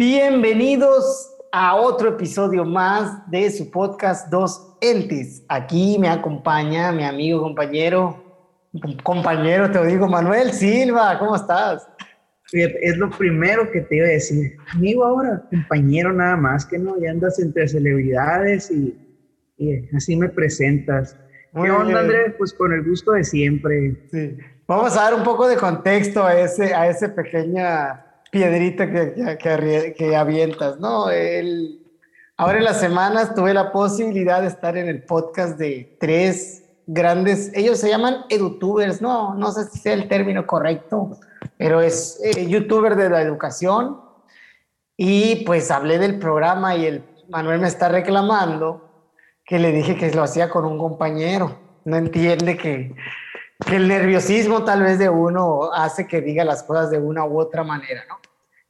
Bienvenidos a otro episodio más de su podcast Dos Entes. Aquí me acompaña mi amigo, compañero, compañero, te lo digo, Manuel Silva, ¿cómo estás? Es lo primero que te iba a decir. Amigo ahora, compañero nada más, que no, ya andas entre celebridades y, así me presentas. ¿Qué onda, Andrés? Pues con el gusto de siempre. Sí. Vamos a dar un poco de contexto a ese, a ese pequeña piedrita que, que, que avientas, ¿no? El, ahora en las semanas tuve la posibilidad de estar en el podcast de tres grandes, ellos se llaman edutubers, no, no sé si sea el término correcto, pero es eh, youtuber de la educación. Y pues hablé del programa y el Manuel me está reclamando que le dije que lo hacía con un compañero. No entiende que que el nerviosismo tal vez de uno hace que diga las cosas de una u otra manera, ¿no?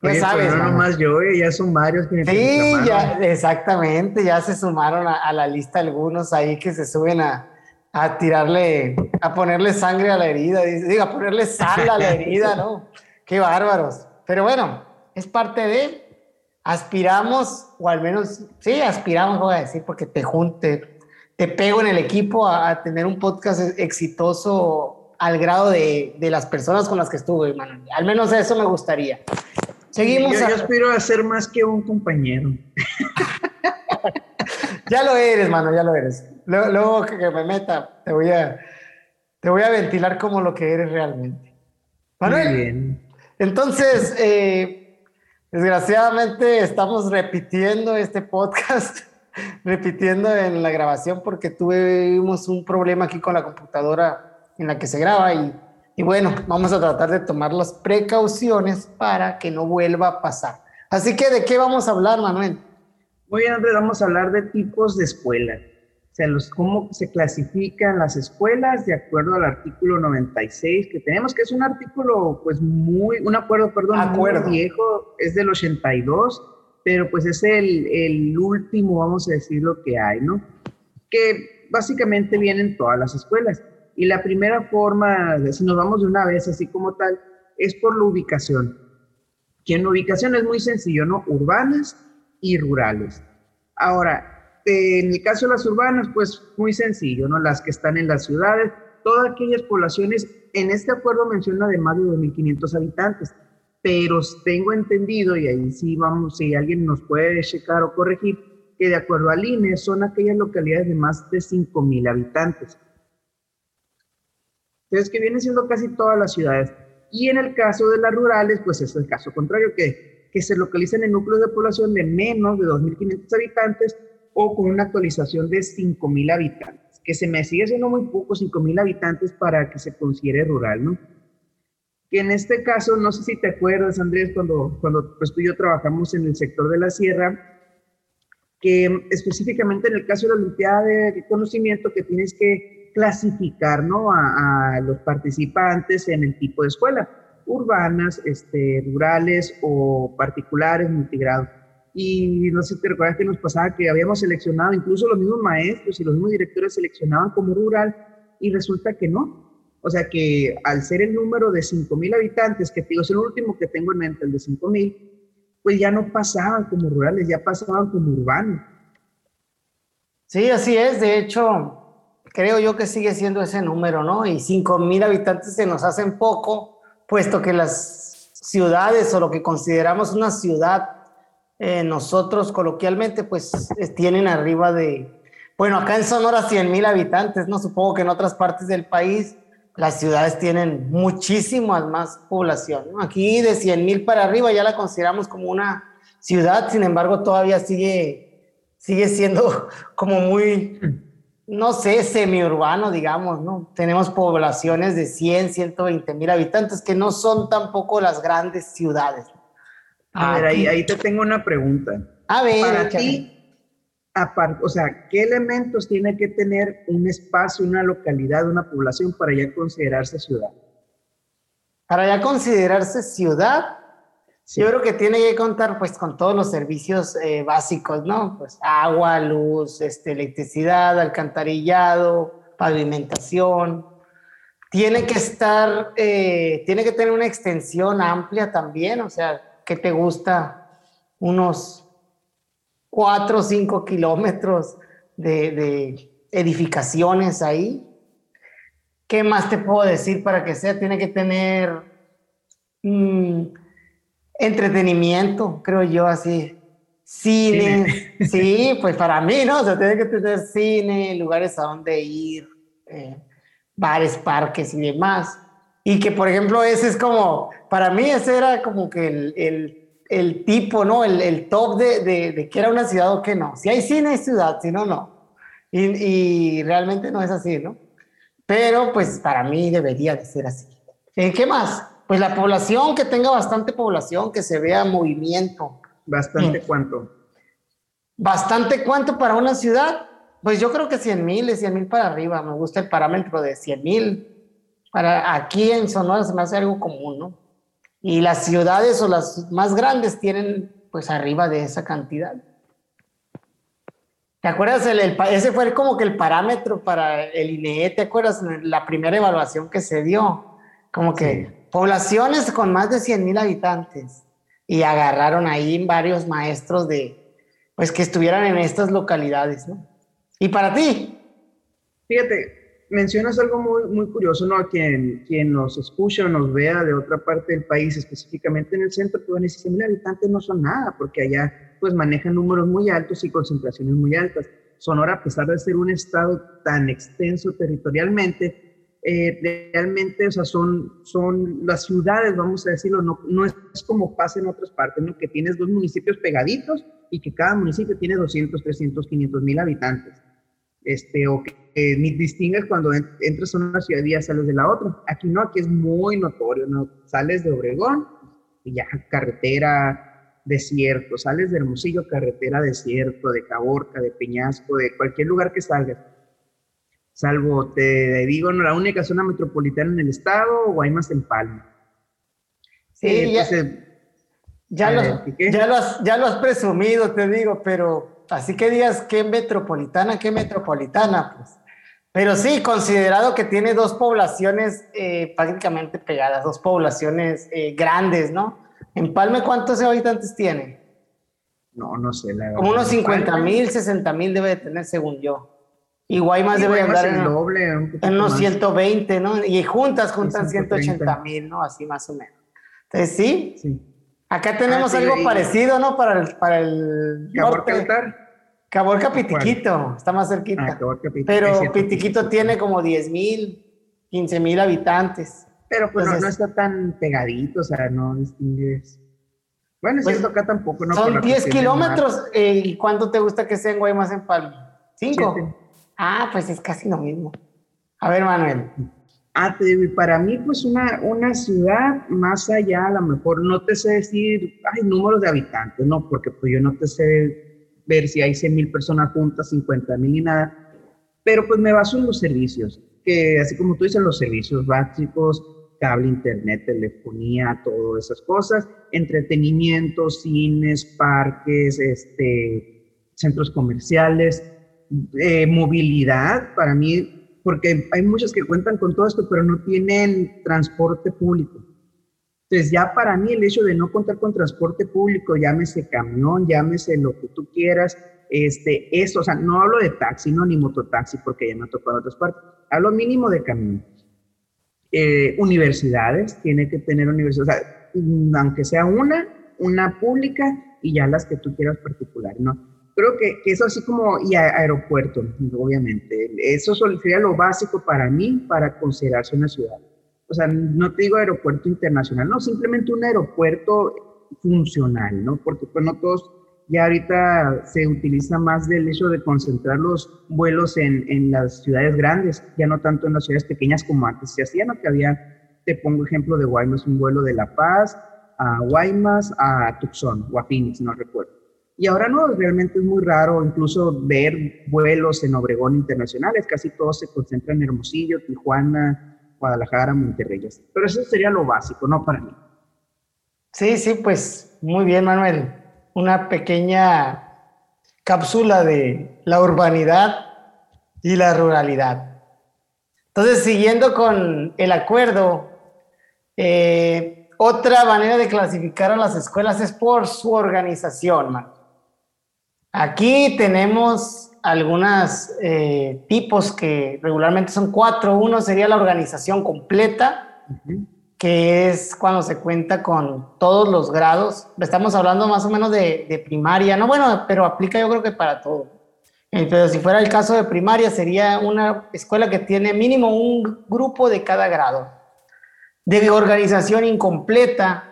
Ya pues, sabes. no nomás yo, eh, ya son varios que Sí, ya, exactamente, ya se sumaron a, la lista algunos ahí que se suben a, a, tirarle, a ponerle sangre a la herida, diga, a ponerle sal a la herida, ¿no? Qué bárbaros. Pero bueno, es parte de, aspiramos, o al menos, sí, aspiramos, voy a decir, porque te junte, te pego en el equipo a, tener un podcast exitoso al grado de, de, las personas con las que estuve, Manuel. Al menos eso me gustaría. Seguimos. Yo, aspiro a ser más que un compañero. ya lo eres, mano, ya lo eres. Luego, que, me meta, te voy a, te voy a ventilar como lo que eres realmente. Manuel. Muy bien. Entonces, eh, desgraciadamente estamos repitiendo este podcast repitiendo en la grabación porque tuvimos un problema aquí con la computadora en la que se graba y, y bueno, vamos a tratar de tomar las precauciones para que no vuelva a pasar. Así que, ¿de qué vamos a hablar, Manuel? Muy bien, vamos a hablar de tipos de escuelas. O sea, los, cómo se clasifican las escuelas de acuerdo al artículo 96 que tenemos, que es un artículo, pues muy, un acuerdo, perdón, acuerdo. muy viejo, es del 82 pero pues es el, el último, vamos a decir, lo que hay, ¿no? Que básicamente vienen todas las escuelas. Y la primera forma, si nos vamos de una vez así como tal, es por la ubicación. Que en ubicación es muy sencillo, ¿no? Urbanas y rurales. Ahora, en el caso de las urbanas, pues muy sencillo, ¿no? Las que están en las ciudades, todas aquellas poblaciones, en este acuerdo menciona de más de 2.500 habitantes pero tengo entendido, y ahí sí vamos, si alguien nos puede checar o corregir, que de acuerdo al INE son aquellas localidades de más de 5.000 habitantes. Entonces, que vienen siendo casi todas las ciudades. Y en el caso de las rurales, pues es el caso contrario, que, que se localizan en núcleos de población de menos de 2.500 habitantes o con una actualización de 5.000 habitantes, que se me sigue siendo muy poco, 5.000 habitantes para que se considere rural, ¿no? Que en este caso, no sé si te acuerdas, Andrés, cuando, cuando pues, tú y yo trabajamos en el sector de la sierra, que específicamente en el caso de la Olimpiada de Conocimiento, que tienes que clasificar ¿no? a, los participantes en el tipo de escuela, urbanas, este, rurales o particulares, multigrado. Y no sé si te recuerdas que nos pasaba que habíamos seleccionado, incluso los mismos maestros y los mismos directores seleccionaban como rural y resulta que no, o sea que al ser el número de 5.000 habitantes, que digo, es el último que tengo en mente, el de 5.000, pues ya no pasaban como rurales, ya pasaban como urbanos. Sí, así es. De hecho, creo yo que sigue siendo ese número, ¿no? Y 5.000 habitantes se nos hacen poco, puesto que las ciudades o lo que consideramos una ciudad, eh, nosotros coloquialmente, pues tienen arriba de, bueno, acá en Sonora 100.000 habitantes, ¿no? Supongo que en otras partes del país las ciudades tienen muchísimas más población. Aquí de 100 mil para arriba ya la consideramos como una ciudad, sin embargo todavía sigue, sigue siendo como muy, no sé, semiurbano, digamos, ¿no? Tenemos poblaciones de 100, 120 mil habitantes que no son tampoco las grandes ciudades. A ver, ahí, ahí te tengo una pregunta. A ver, para ti, o sea, ¿qué elementos tiene que tener un espacio, una localidad, una población para ya considerarse ciudad? Para ya considerarse ciudad, yo creo que tiene que contar pues con todos los servicios eh, básicos, ¿no? Pues agua, luz, este, electricidad, alcantarillado, pavimentación. Tiene que estar, eh, tiene que tener una extensión amplia también, o sea, ¿qué te gusta? unos 4 o 5 kilómetros de, edificaciones ahí. ¿Qué más te puedo decir para que sea? Tiene que tener mm, entretenimiento, creo yo, así. Cine, sí, pues para mí, ¿no? O sea, tiene que tener cine, lugares a donde ir, eh, bares, parques y demás. Y que, por ejemplo, ese es como, para mí ese era como que el, el, tipo, ¿no? El, el top de, de, de, que era una ciudad o que no. Si hay cine, hay ciudad, si no, no. Y, y, realmente no es así, ¿no? Pero pues para mí debería de ser así. ¿En ¿Qué más? Pues la población, que tenga bastante población, que se vea movimiento. ¿Bastante cuánto? ¿Bastante cuánto para una ciudad? Pues yo creo que 100 mil, de 100 mil para arriba. Me gusta el parámetro de 100 mil para aquí en Sonora se me hace algo común, ¿no? Y las ciudades o las más grandes tienen pues arriba de esa cantidad. ¿Te acuerdas? El, ese fue como que el parámetro para el INE, ¿te acuerdas? La primera evaluación que se dio. Como que poblaciones con más de 100 mil habitantes. Y agarraron ahí varios maestros de, pues que estuvieran en estas localidades, ¿no? ¿Y para ti? Fíjate, mencionas algo muy, muy curioso, ¿no? A quien, quien nos escucha o nos vea de otra parte del país, específicamente en el centro, pues decir, mil habitantes no son nada, porque allá pues manejan números muy altos y concentraciones muy altas. Sonora, a pesar de ser un estado tan extenso territorialmente, eh, realmente, o sea, son, son las ciudades, vamos a decirlo, no, no es como pasa en otras partes, ¿no? Que tienes dos municipios pegaditos y que cada municipio tiene 200, 300, 500 mil habitantes este, o que ni distingues cuando entras a una ciudad y sales de la otra. Aquí no, aquí es muy notorio, ¿no? Sales de Obregón y ya carretera, desierto, sales de Hermosillo, carretera, desierto, de Caborca, de Peñasco, de cualquier lugar que salgas. Salvo, te digo, no, la única zona metropolitana en el estado, Guaymas en Palma. Sí, eh, ya, ya, lo, ya lo has presumido, te digo, pero así que digas qué metropolitana, qué metropolitana, pues. Pero sí, considerado que tiene dos poblaciones eh, prácticamente pegadas, dos poblaciones eh, grandes, ¿no? En Palme, ¿cuántos habitantes tiene? No, no sé. La Como unos 50 mil, 60 mil debe de tener, según yo. Y Guaymas debe andar en, doble, en unos 120, ¿no? Y juntas juntan 180 mil, ¿no? Así más o menos. Entonces, sí. Sí. Acá tenemos ah, algo parecido, ¿no? Para el, para el norte. Caborca Pitiquito, está más cerquita. Ah, Pero Pitiquito tiene como 10 mil, 15 mil habitantes. Pero pues no, está tan pegadito, o sea, no distingues. Bueno, es pues, acá tampoco, ¿no? Son 10 kilómetros. Eh, ¿Y cuánto te gusta que sea en Guaymas en Palma? ¿Cinco? Ah, pues es casi lo mismo. A ver, Manuel. Para mí, pues una, una ciudad más allá, a lo mejor no te sé decir, hay números de habitantes, no, porque pues yo no te sé ver si hay 100 mil personas juntas, 50 mil y nada, pero pues me baso en los servicios, que así como tú dices, los servicios básicos, cable, internet, telefonía, todas esas cosas, entretenimiento, cines, parques, este, centros comerciales, eh, movilidad, para mí porque hay muchos que cuentan con todo esto, pero no tienen transporte público. Entonces, ya para mí el hecho de no contar con transporte público, llámese camión, llámese lo que tú quieras, este, eso, o sea, no hablo de taxi, no ni mototaxi, porque ya me ha tocado otras partes, hablo mínimo de camión. Eh, universidades, tiene que tener universidades, o sea, aunque sea una, una pública y ya las que tú quieras particulares, ¿no? Creo que, eso así como, y aeropuerto, obviamente, eso sería lo básico para mí para considerarse una ciudad. O sea, no te digo aeropuerto internacional, no, simplemente un aeropuerto funcional, ¿no? Porque pues no todos, ya ahorita se utiliza más del hecho de concentrar los vuelos en, en las ciudades grandes, ya no tanto en las ciudades pequeñas como antes se hacía, ¿no? Que había, te pongo ejemplo de Guaymas, un vuelo de La Paz a Guaymas, a Tucson o a no recuerdo y ahora no, realmente es muy raro incluso ver vuelos en Obregón internacionales, casi todos se concentran en Hermosillo, Tijuana, Guadalajara, Monterrey. Pero eso sería lo básico, ¿no? Para mí. Sí, sí, pues muy bien, Manuel. Una pequeña cápsula de la urbanidad y la ruralidad. Entonces, siguiendo con el acuerdo, eh, otra manera de clasificar a las escuelas es por su organización, Aquí tenemos algunos eh, tipos que regularmente son cuatro. Uno sería la organización completa, que es cuando se cuenta con todos los grados. Estamos hablando más o menos de, de primaria, no bueno, pero aplica yo creo que para todo. Eh, pero si fuera el caso de primaria, sería una escuela que tiene mínimo un grupo de cada grado. De organización incompleta,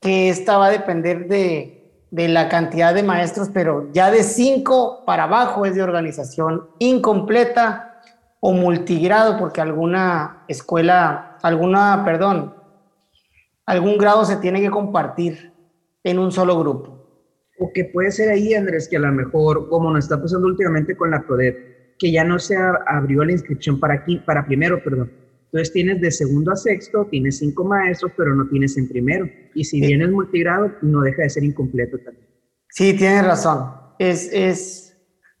que esta va a depender de, de la cantidad de maestros, pero ya de cinco para abajo es de organización incompleta o multigrado, porque alguna escuela, alguna, perdón, algún grado se tiene que compartir en un solo grupo. O que puede ser ahí, Andrés, que a lo mejor, como nos está pasando últimamente con la PRODEP, que ya no se abrió la inscripción para, aquí, para primero, perdón. Entonces tienes de segundo a sexto, tienes cinco maestros, pero no tienes en primero. Y si vienes multigrado, no deja de ser incompleto también. Sí, tienes razón. Es, es,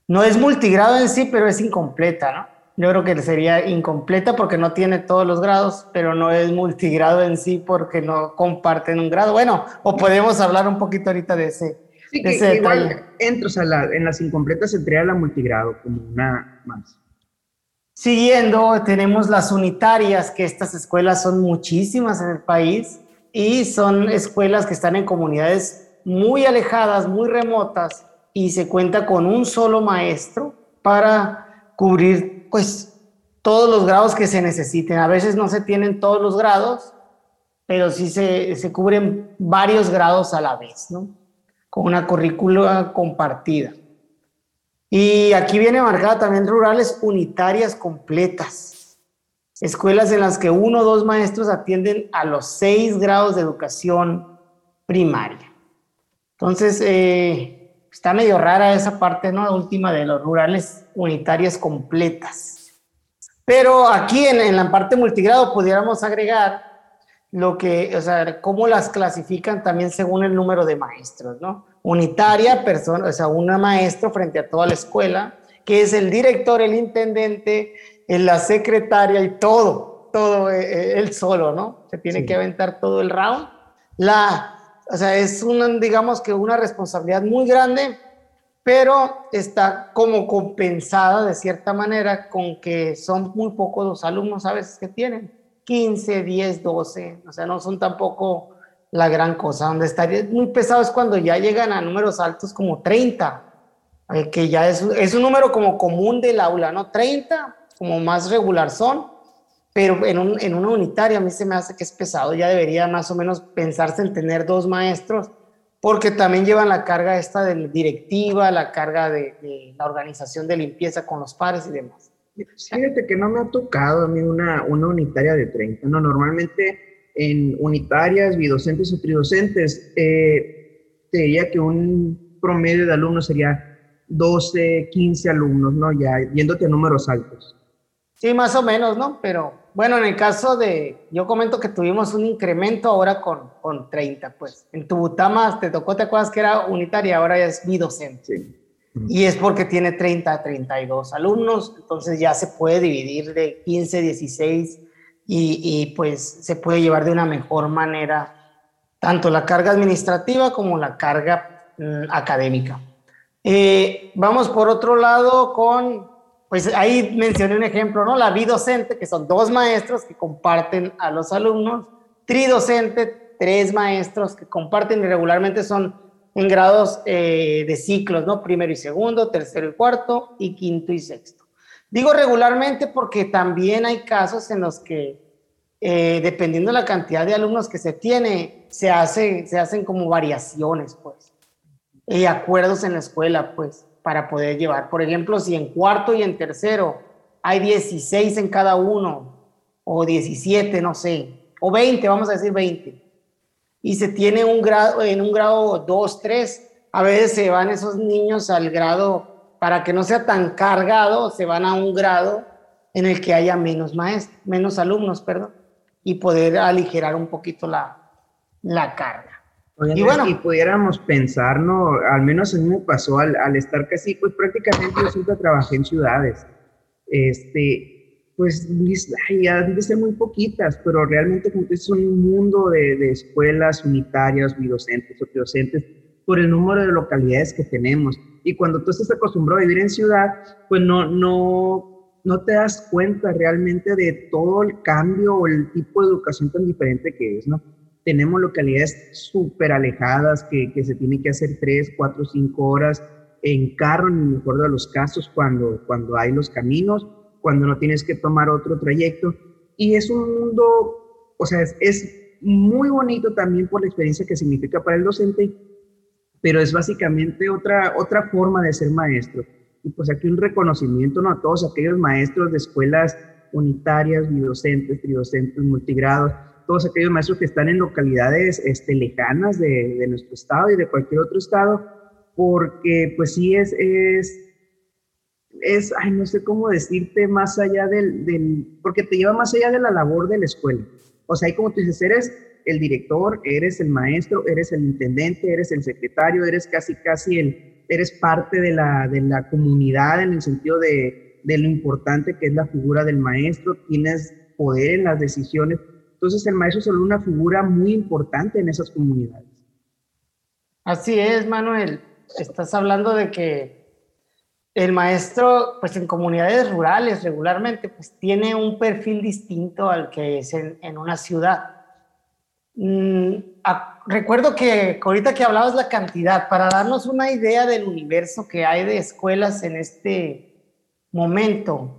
no es multigrado en sí, pero es incompleta, ¿no? Yo creo que sería incompleta porque no tiene todos los grados, pero no es multigrado en sí porque no comparten un grado. Bueno, o podemos hablar un poquito ahorita de ese, Sí, que, igual entro, en las incompletas entraría la multigrado como una más. Siguiendo, tenemos las unitarias, que estas escuelas son muchísimas en el país y son escuelas que están en comunidades muy alejadas, muy remotas y se cuenta con un solo maestro para cubrir pues todos los grados que se necesiten. A veces no se tienen todos los grados, pero sí se, se cubren varios grados a la vez, ¿no? con una currícula compartida. Y aquí viene marcada también rurales unitarias completas. Escuelas en las que uno o dos maestros atienden a los seis grados de educación primaria. Entonces, eh, está medio rara esa parte, ¿no? La última de los rurales unitarias completas. Pero aquí en, en la parte multigrado pudiéramos agregar lo que, o sea, cómo las clasifican también según el número de maestros, ¿no? Unitaria, persona, o sea, una maestro frente a toda la escuela, que es el director, el intendente, la secretaria y todo, todo eh, eh, él solo, ¿no? Se tiene que aventar todo el round. La, o sea, es una, digamos que una responsabilidad muy grande, pero está como compensada de cierta manera con que son muy pocos los alumnos a veces que tienen. 15, 10, 12, o sea, no son tampoco la gran cosa. Donde estaría muy pesado es cuando ya llegan a números altos como 30, eh, que ya es, es, un número como común del aula, ¿no? 30, como más regular son, pero en, un, en una unitaria a mí se me hace que es pesado, ya debería más o menos pensarse en tener dos maestros, porque también llevan la carga esta de directiva, la carga de, de la organización de limpieza con los pares y demás. Fíjate que no me ha tocado a mí una, una unitaria de 30, ¿no? Normalmente en unitarias, bidocentes o tridocentes, eh, te diría que un promedio de alumnos sería 12, 15 alumnos, ¿no? Ya yéndote a números altos. Sí, más o menos, ¿no? Pero bueno, en el caso de, yo comento que tuvimos un incremento ahora con, con 30, pues. En Tubutama te tocó, ¿te acuerdas que era unitaria? Ahora ya es bidocente. Sí. Y es porque tiene 30 a 32 alumnos, entonces ya se puede dividir de 15, 16 y, pues se puede llevar de una mejor manera tanto la carga administrativa como la carga mm, académica. Eh, vamos por otro lado con, pues ahí mencioné un ejemplo, ¿no? La bidocente, que son dos maestros que comparten a los alumnos, tridocente, tres maestros que comparten y regularmente son en grados eh, de ciclos, ¿no? Primero y segundo, tercero y cuarto y quinto y sexto. Digo regularmente porque también hay casos en los que, eh, dependiendo de la cantidad de alumnos que se tiene, se, hace, se hacen como variaciones, pues, y acuerdos en la escuela, pues, para poder llevar. Por ejemplo, si en cuarto y en tercero hay 16 en cada uno, o 17, no sé, o 20, vamos a decir 20 y se tiene un grado, en un grado 2, 3, a veces se van esos niños al grado, para que no sea tan cargado, se van a un grado en el que haya menos maestros, menos alumnos, perdón, y poder aligerar un poquito la, la carga. y bueno, y pudiéramos pensar, ¿no? Al menos a mí me pasó al, al estar casi, pues prácticamente yo siempre trabajé en ciudades. Este, pues ya debe ser muy poquitas, pero realmente es un mundo de, de escuelas unitarias, bidocentes o docentes por el número de localidades que tenemos. Y cuando tú estás acostumbrado a vivir en ciudad, pues no, no, no te das cuenta realmente de todo el cambio o el tipo de educación tan diferente que es, ¿no? Tenemos localidades súper alejadas que, que se tiene que hacer tres, cuatro, cinco horas en carro, en el mejor de los casos, cuando, cuando hay los caminos cuando no tienes que tomar otro trayecto. Y es un mundo, o sea, es, muy bonito también por la experiencia que significa para el docente, pero es básicamente otra, otra forma de ser maestro. Y pues aquí un reconocimiento ¿no? a todos aquellos maestros de escuelas unitarias, bidocentes, tridocentes, multigrados, todos aquellos maestros que están en localidades este, lejanas de, de, nuestro estado y de cualquier otro estado, porque pues sí es, es es, ay, no sé cómo decirte, más allá del, del, porque te lleva más allá de la labor de la escuela. O sea, ahí como tú dices, eres el director, eres el maestro, eres el intendente, eres el secretario, eres casi, casi el, eres parte de la, de la comunidad en el sentido de, de lo importante que es la figura del maestro, tienes poder en las decisiones. Entonces el maestro es solo una figura muy importante en esas comunidades. Así es, Manuel. Estás hablando de que el maestro, pues en comunidades rurales regularmente, pues tiene un perfil distinto al que es en, una ciudad. Mm, recuerdo que ahorita que hablabas la cantidad, para darnos una idea del universo que hay de escuelas en este momento,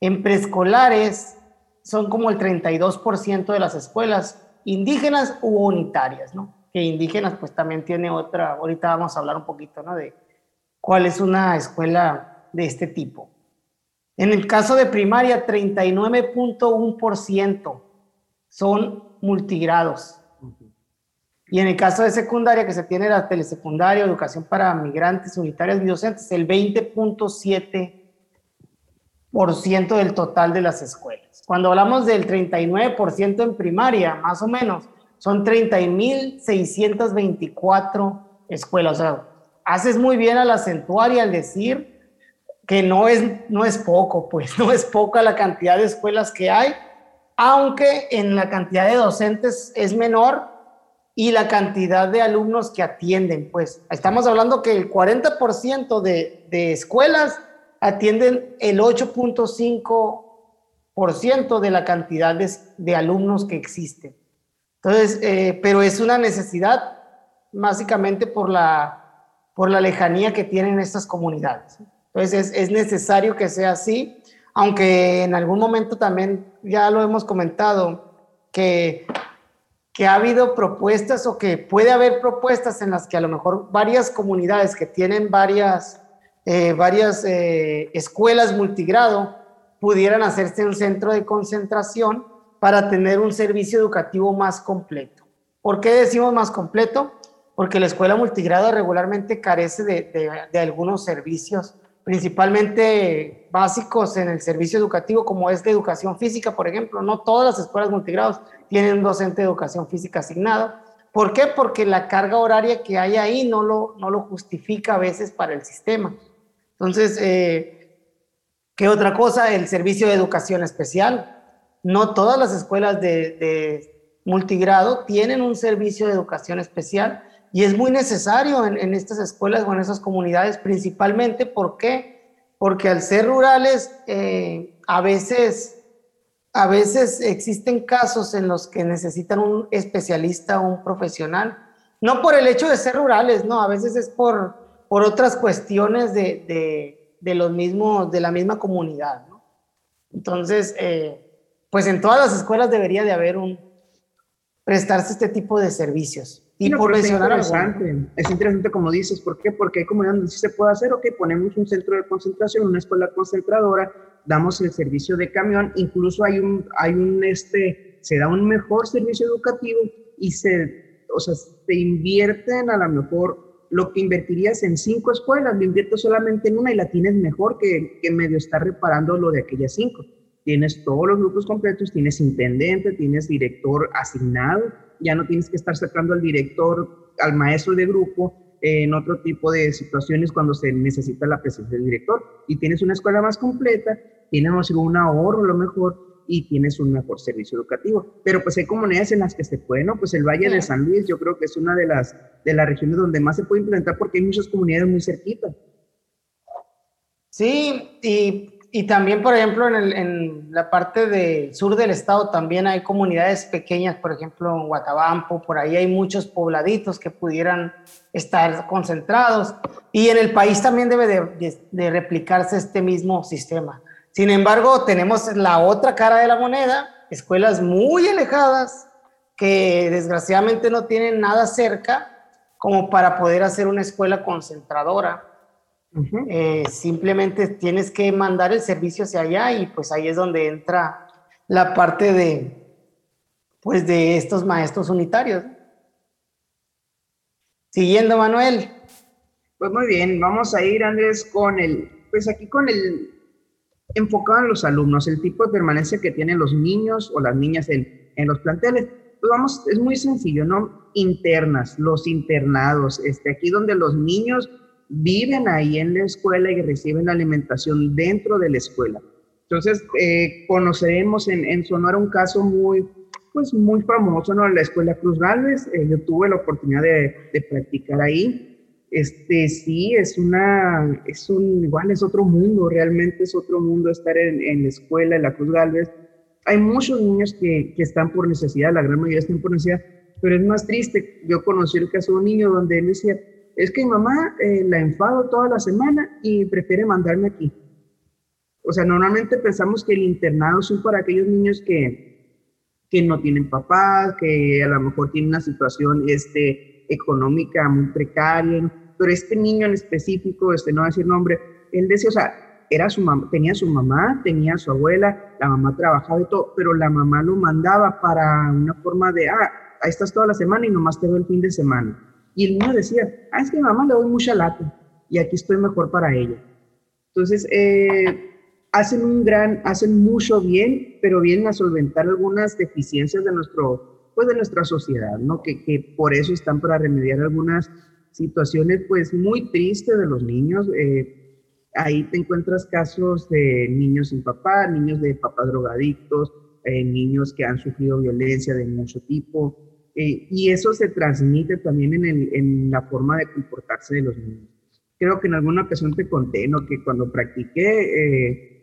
en preescolares son como el 32% de las escuelas indígenas u unitarias, ¿no? Que indígenas pues también tiene otra, ahorita vamos a hablar un poquito, ¿no? De, cuál es una escuela de este tipo. En el caso de primaria, 39.1% son multigrados. Y en el caso de secundaria, que se tiene la telesecundaria, educación para migrantes, unitarias y docentes, el 20.7% del total de las escuelas. Cuando hablamos del 39% en primaria, más o menos, son 30.624 escuelas. O sea, haces muy bien al acentuar y al decir que no es, no es poco, pues no es poca la cantidad de escuelas que hay, aunque en la cantidad de docentes es menor y la cantidad de alumnos que atienden, pues estamos hablando que el 40% de, de escuelas atienden el 8.5% de la cantidad de, de, alumnos que existen. Entonces, eh, pero es una necesidad básicamente por la por la lejanía que tienen estas comunidades. Entonces es, necesario que sea así, aunque en algún momento también ya lo hemos comentado, que, que ha habido propuestas o que puede haber propuestas en las que a lo mejor varias comunidades que tienen varias, eh, varias eh, escuelas multigrado pudieran hacerse un centro de concentración para tener un servicio educativo más completo. ¿Por qué decimos más completo? porque la escuela multigrado regularmente carece de, algunos servicios, principalmente básicos en el servicio educativo, como es de educación física, por ejemplo. No todas las escuelas multigrados tienen un docente de educación física asignado. ¿Por qué? Porque la carga horaria que hay ahí no lo, no lo justifica a veces para el sistema. Entonces, eh, ¿qué otra cosa? El servicio de educación especial. No todas las escuelas de, de multigrado tienen un servicio de educación especial y es muy necesario en, estas escuelas o en esas comunidades, principalmente, ¿por? Porque al ser rurales, eh, a, veces, a veces existen casos en los que necesitan un especialista o un profesional, no por el hecho de ser rurales, no, a veces es por, por otras cuestiones de, de, los mismos, de la misma comunidad. Entonces, eh, pues en todas las escuelas debería de haber un, prestarse este tipo de servicios. Y por mencionar es interesante, es interesante como dices, ¿por qué? Porque hay comunidades donde sí se puede hacer, ok, ponemos un centro de concentración, una escuela concentradora, damos el servicio de camión, incluso hay un, hay un, este, se da un mejor servicio educativo y se, o sea, te invierten a lo mejor lo que invertirías en cinco escuelas, lo inviertes solamente en una y la tienes mejor que, que medio estar reparando lo de aquellas cinco. Tienes todos los grupos completos, tienes intendente, tienes director asignado, ya no tienes que estar sacando al director, al maestro de grupo, en otro tipo de situaciones cuando se necesita la presencia del director. Y tienes una escuela más completa, tienes un ahorro a lo mejor y tienes un mejor servicio educativo. Pero pues hay comunidades en las que se puede, ¿no? Pues el Valle de San Luis yo creo que es una de las, de las regiones donde más se puede implementar porque hay muchas comunidades muy cerquitas. Sí, y y también, por ejemplo, en, la parte del sur del estado también hay comunidades pequeñas, por ejemplo, en Guatabampo, por ahí hay muchos pobladitos que pudieran estar concentrados. Y en el país también debe de, de, replicarse este mismo sistema. Sin embargo, tenemos la otra cara de la moneda, escuelas muy alejadas que desgraciadamente no tienen nada cerca como para poder hacer una escuela concentradora eh, simplemente tienes que mandar el servicio hacia allá y pues ahí es donde entra la parte de, pues de estos maestros unitarios. Siguiendo, Manuel. Pues muy bien, vamos a ir, Andrés, con el, pues aquí con el enfocado en los alumnos, el tipo de permanencia que tienen los niños o las niñas en, en los planteles. Pues vamos, es muy sencillo, ¿no? Internas, los internados, este, aquí donde los niños viven ahí en la escuela y reciben alimentación dentro de la escuela. Entonces, eh, conoceremos en, en, Sonora un caso muy, pues muy famoso, ¿no? La Escuela Cruz Gálvez, eh, yo tuve la oportunidad de, de, practicar ahí. Este, sí, es una, es un, igual es otro mundo, realmente es otro mundo estar en, en la escuela, en la Cruz Gálvez. Hay muchos niños que, que están por necesidad, la gran mayoría están por necesidad, pero es más triste. Yo conocí el caso de un niño donde él decía, es que mi mamá eh, la enfado toda la semana y prefiere mandarme aquí. O sea, normalmente pensamos que el internado es para aquellos niños que, que no tienen papás, que a lo mejor tienen una situación este, económica muy precaria, pero este niño en específico, este, no va a decir nombre, él decía, o sea, era su mamá, tenía su mamá, tenía su abuela, la mamá trabajaba y todo, pero la mamá lo mandaba para una forma de, ah, ahí estás toda la semana y nomás te veo el fin de semana. Y el niño decía, ah, es que mi mamá le doy mucha lata y aquí estoy mejor para ella. Entonces, eh, hacen un gran, hacen mucho bien, pero vienen a solventar algunas deficiencias de, nuestro, pues de nuestra sociedad, ¿no? Que, que por eso están para remediar algunas situaciones, pues, muy tristes de los niños. Eh, ahí te encuentras casos de niños sin papá, niños de papás drogadictos, eh, niños que han sufrido violencia de mucho tipo, eh, y eso se transmite también en, el, en, la forma de comportarse de los niños. Creo que en alguna ocasión te conté, ¿no? Que cuando practiqué, eh,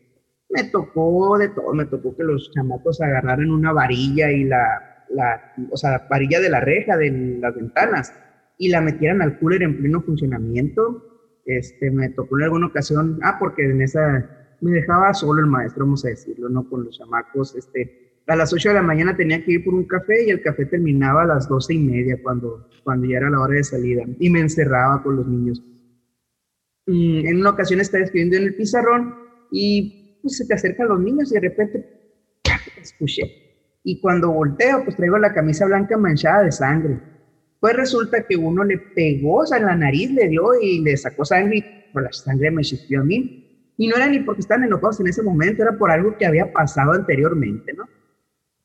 me tocó de todo, me tocó que los chamacos agarraran una varilla y la, la, o sea, varilla de la reja de las ventanas y la metieran al cooler en pleno funcionamiento. Este, me tocó en alguna ocasión, ah, porque en esa, me dejaba solo el maestro, vamos a decirlo, ¿no? Con los chamacos, este, a las 8 de la mañana tenía que ir por un café y el café terminaba a las 12 y media cuando, cuando ya era la hora de salida y me encerraba con los niños. Mm, en una ocasión estaba escribiendo en el pizarrón y pues, se te acercan los niños y de repente escuché. Y cuando volteo, pues traigo la camisa blanca manchada de sangre. Pues resulta que uno le pegó, o sea, en la nariz le dio y le sacó sangre y pues, la sangre me chispió a mí. Y no era ni porque estaban enojados en ese momento, era por algo que había pasado anteriormente, ¿no?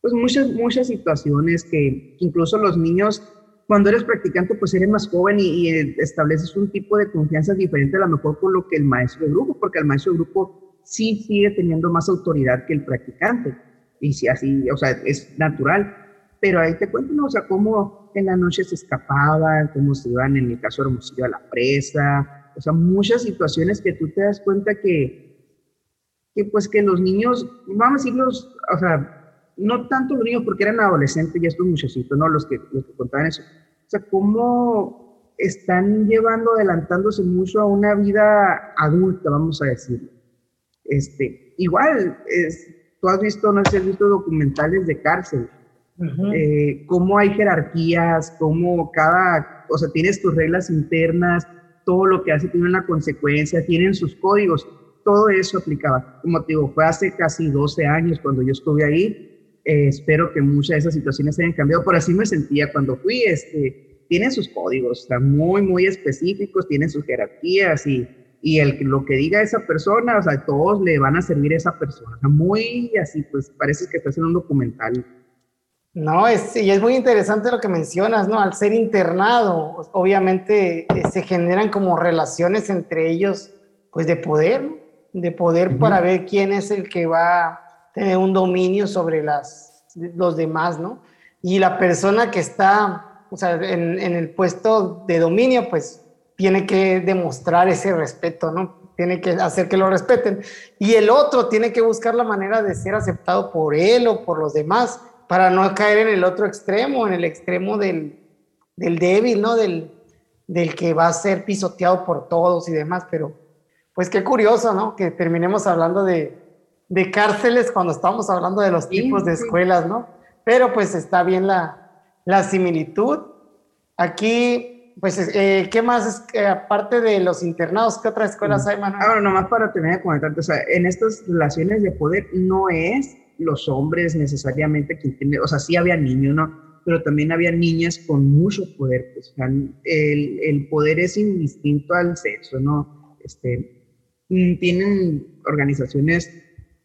Pues muchas, muchas situaciones que incluso los niños, cuando eres practicante, pues eres más joven y, estableces un tipo de confianza diferente a lo mejor con lo que el maestro de grupo, porque el maestro de grupo sí sigue teniendo más autoridad que el practicante. Y si así, o sea, es natural. Pero ahí te cuento, o sea, cómo en la noche se escapaban, cómo se iban, en el caso de Hermosillo, a la presa, o sea, muchas situaciones que tú te das cuenta que, que pues que los niños, vamos a decirlos, o sea, no tanto los niños porque eran adolescentes y estos muchachitos, ¿no? Los que, los que contaban eso. O sea, cómo están llevando, adelantándose mucho a una vida adulta, vamos a decirlo. Este, igual, es, tú has visto, no sé has visto documentales de cárcel, eh, cómo hay jerarquías, cómo cada, o sea, tienes tus reglas internas, todo lo que hace tiene una consecuencia, tienen sus códigos, todo eso aplicaba. Como te digo, fue hace casi 12 años cuando yo estuve ahí, eh, espero que muchas de esas situaciones hayan cambiado, por así me sentía cuando fui. Este, tienen sus códigos, están muy, muy específicos, tienen sus jerarquías y, y el, lo que diga esa persona, o sea, todos le van a servir a esa persona. muy así, pues parece que estás en un documental. No, es, y es muy interesante lo que mencionas, ¿no? Al ser internado, obviamente eh, se generan como relaciones entre ellos, pues de poder, de poder para ver quién es el que va tener un dominio sobre las, los demás, ¿no? Y la persona que está, o sea, en, en el puesto de dominio, pues tiene que demostrar ese respeto, ¿no? Tiene que hacer que lo respeten. Y el otro tiene que buscar la manera de ser aceptado por él o por los demás para no caer en el otro extremo, en el extremo del, del débil, ¿no? Del, del que va a ser pisoteado por todos y demás, pero pues qué curioso, ¿no? Que terminemos hablando de, de cárceles cuando estamos hablando de los tipos de escuelas, ¿no? Pero pues está bien la, la similitud. Aquí, pues, eh, ¿qué más es, aparte de los internados, qué otras escuelas hay, Manuel? Ahora, nomás para tener que comentarte, o sea, en estas relaciones de poder no es los hombres necesariamente quien tiene, o sea, sí había niños, ¿no? Pero también había niñas con mucho poder, pues, el, el poder es indistinto al sexo, ¿no? Este, mm, tienen organizaciones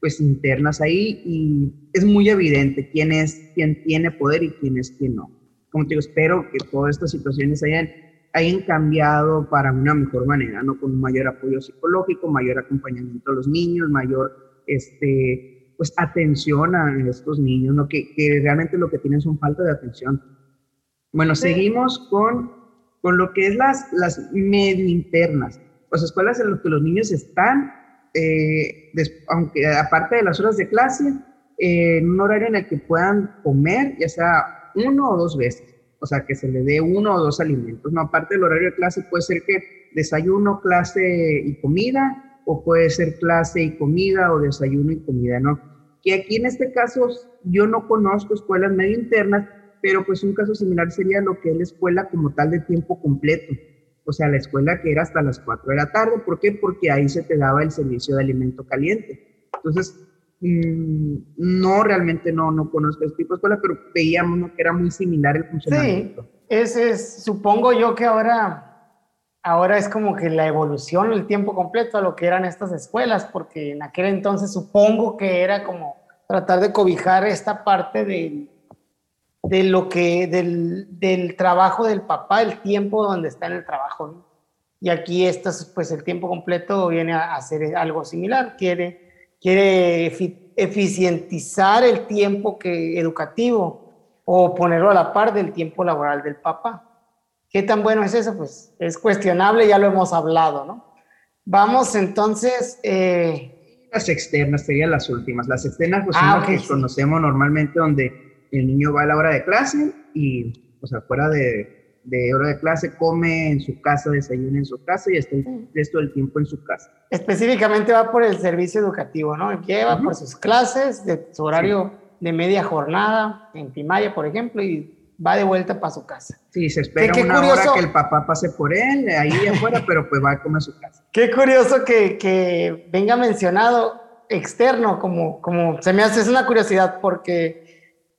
pues internas ahí y es muy evidente quién es quien tiene poder y quién es quien no. Como te digo, espero que todas estas situaciones hayan, hayan cambiado para una mejor manera, ¿no? Con mayor apoyo psicológico, mayor acompañamiento a los niños, mayor este, pues atención a estos niños, ¿no? que, que realmente lo que tienen son falta de atención. Bueno, seguimos con, con lo que es las, las medio internas, pues escuelas en las que los niños están, eh, aunque aparte de las horas de clase, eh, un horario en el que puedan comer, ya sea uno o dos veces, o sea, que se le dé uno o dos alimentos, ¿no? Aparte del horario de clase puede ser que desayuno, clase y comida, o puede ser clase y comida o desayuno y comida, ¿no? que aquí en este caso yo no conozco escuelas medio internas, pero pues un caso similar sería lo que es la escuela como tal de tiempo completo. O sea, la escuela que era hasta las 4 de la tarde. ¿Por qué? Porque ahí se te daba el servicio de alimento caliente. Entonces, mm, no, realmente no, no conozco este tipo de escuela, pero veíamos que era muy similar el funcionamiento. Sí, ese es, supongo yo que ahora, ahora es como que la evolución, el tiempo completo a lo que eran estas escuelas, porque en aquel entonces supongo que era como tratar de cobijar esta parte de, de lo que, del, del, trabajo del papá, el tiempo donde está en el trabajo. Y aquí esto, pues el tiempo completo viene a hacer algo similar, quiere, quiere eficientizar el tiempo que, educativo o ponerlo a la par del tiempo laboral del papá. ¿Qué tan bueno es eso? Pues es cuestionable, ya lo hemos hablado, ¿no? Vamos entonces, eh, las externas serían las últimas. Las externas, pues, ah, que conocemos normalmente donde el niño va a la hora de clase y, o sea, fuera de, de hora de clase, come en su casa, desayuna en su casa y está el resto del tiempo en su casa. Específicamente va por el servicio educativo, ¿no? Lleva por sus clases, de su horario de media jornada, en primaria, por ejemplo, y va de vuelta para su casa. Sí, se espera una hora que el papá pase por él, ahí afuera, pero pues va a comer a su casa. Qué curioso que, que, venga mencionado externo, como, como se me hace, es una curiosidad, porque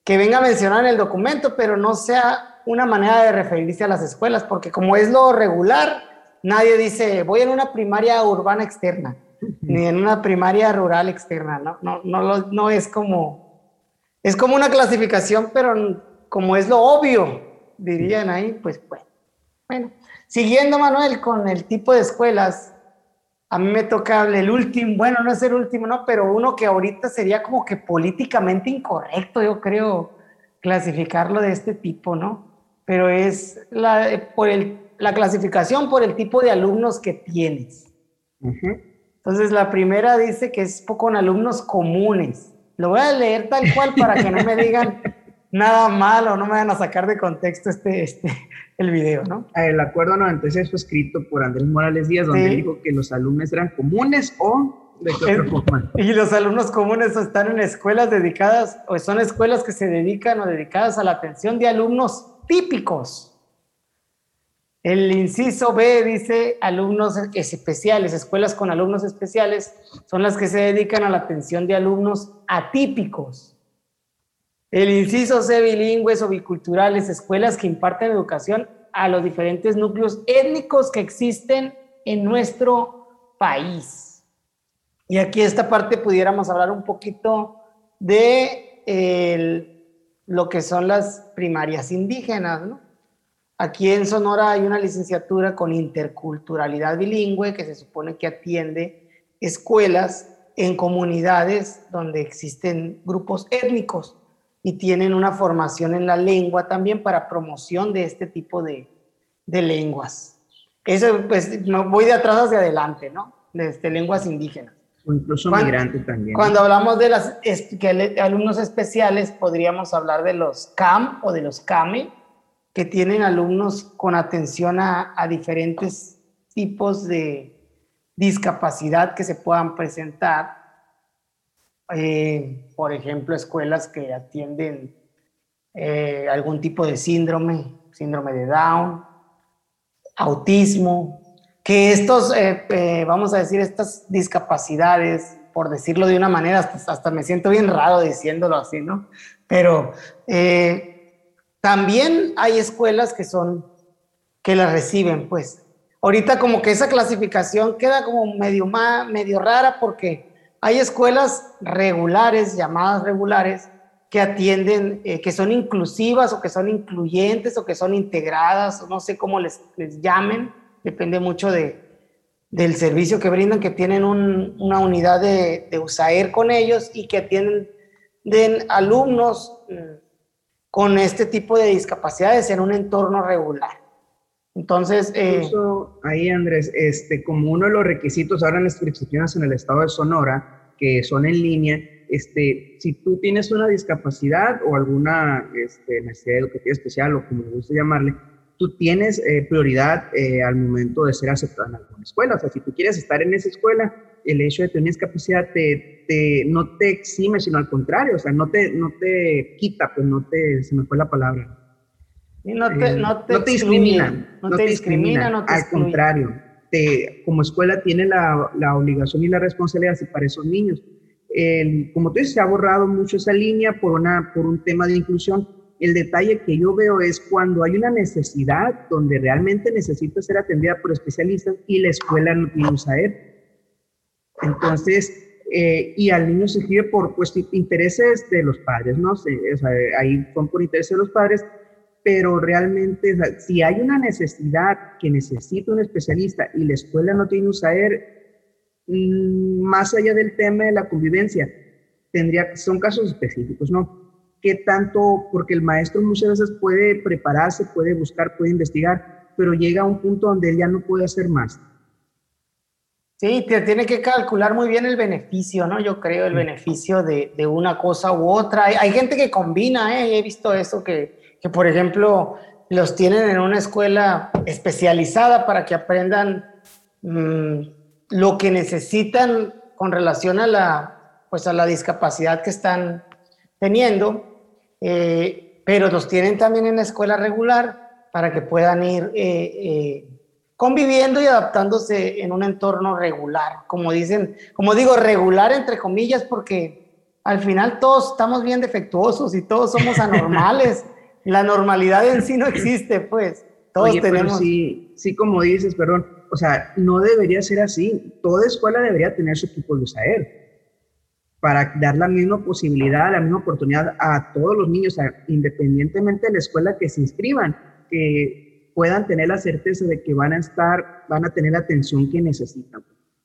que venga mencionado en el documento, pero no sea una manera de referirse a las escuelas, porque como es lo regular, nadie dice, voy en una primaria urbana externa, ni en una primaria rural externa, no, no, no, no es como, es como una clasificación, pero como es lo obvio, dirían ahí, pues bueno. Bueno, siguiendo Manuel con el tipo de escuelas, a mí me toca el último, bueno, no es el último, no, pero uno que ahorita sería como que políticamente incorrecto, yo creo, clasificarlo de este tipo, ¿no? Pero es la, por el, la clasificación por el tipo de alumnos que tienes. Entonces, la primera dice que es con alumnos comunes. Lo voy a leer tal cual para que no me digan nada malo, no me van a sacar de contexto este, este, el video, ¿no? El acuerdo 96 fue escrito por Andrés Morales Díaz, donde dijo que los alumnos eran comunes o de Y los alumnos comunes están en escuelas dedicadas, o son escuelas que se dedican o dedicadas a la atención de alumnos típicos. El inciso B dice alumnos especiales, escuelas con alumnos especiales son las que se dedican a la atención de alumnos atípicos. El inciso C, bilingües o biculturales, escuelas que imparten educación a los diferentes núcleos étnicos que existen en nuestro país. Y aquí esta parte pudiéramos hablar un poquito de lo que son las primarias indígenas, ¿no? Aquí en Sonora hay una licenciatura con interculturalidad bilingüe que se supone que atiende escuelas en comunidades donde existen grupos étnicos y tienen una formación en la lengua también para promoción de este tipo de, de lenguas. Eso, pues, voy de atrás hacia adelante, ¿no? De este, lenguas indígenas. O incluso migrantes también. Cuando hablamos de las alumnos especiales, podríamos hablar de los CAM o de los CAME, que tienen alumnos con atención a, a diferentes tipos de discapacidad que se puedan presentar eh, por ejemplo, escuelas que atienden eh, algún tipo de síndrome, síndrome de Down, autismo, que estos, eh, vamos a decir, estas discapacidades, por decirlo de una manera, hasta, me siento bien raro diciéndolo así, ¿no? Pero también hay escuelas que son, que las reciben, pues. Ahorita como que esa clasificación queda como medio, medio rara porque hay escuelas regulares, llamadas regulares, que atienden, eh, que son inclusivas o que son incluyentes o que son integradas, no sé cómo les, llamen, depende mucho de, del servicio que brindan, que tienen una unidad de, de, USAER con ellos y que atienden de alumnos mm, con este tipo de discapacidades en un entorno regular. Entonces, eh, ahí Andrés, este, como uno de los requisitos ahora en las inscripciones en el estado de Sonora, que son en línea, este, si tú tienes una discapacidad o alguna este, necesidad educativa especial o como le gusta llamarle, tú tienes eh, prioridad eh, al momento de ser aceptado en alguna escuela. O sea, si tú quieres estar en esa escuela, el hecho de tener discapacidad te, te, no te exime, sino al contrario, o sea, no te, no te quita, pues no te, se me fue la palabra y no te, no te, no te discriminan. No, te discriminan. Al contrario, te, como escuela tiene la, la, obligación y la responsabilidad para esos niños. El, como tú dices, se ha borrado mucho esa línea por, una, por un tema de inclusión. El detalle que yo veo es cuando hay una necesidad donde realmente necesita ser atendida por especialistas y la escuela no tiene un saber. Entonces, eh, y al niño se escribe por pues, intereses de los padres, ¿no? sé o sea, ahí son por intereses de los padres pero realmente si hay una necesidad que necesita un especialista y la escuela no tiene un saber, mm, más allá del tema de la convivencia, tendría, son casos específicos, ¿no? ¿Qué tanto? Porque el maestro muchas veces puede prepararse, puede buscar, puede investigar, pero llega a un punto donde él ya no puede hacer más. Sí, te tiene que calcular muy bien el beneficio, ¿no? Yo creo el beneficio de, de una cosa u otra. Hay, hay gente que combina, ¿eh? He visto eso que que por ejemplo los tienen en una escuela especializada para que aprendan mm, lo que necesitan con relación a la, pues a la discapacidad que están teniendo, eh, pero los tienen también en la escuela regular para que puedan ir eh, eh, conviviendo y adaptándose en un entorno regular, como dicen, como digo, regular entre comillas, porque al final todos estamos bien defectuosos y todos somos anormales. La normalidad en sí no existe, pues. Todos tenemos. sí, sí, como dices, perdón. O sea, no debería ser así. Toda escuela debería tener su equipo de USAER para dar la misma posibilidad, la misma oportunidad a todos los niños, independientemente de la escuela que se inscriban, que puedan tener la certeza de que van a estar, van a tener la atención que necesitan.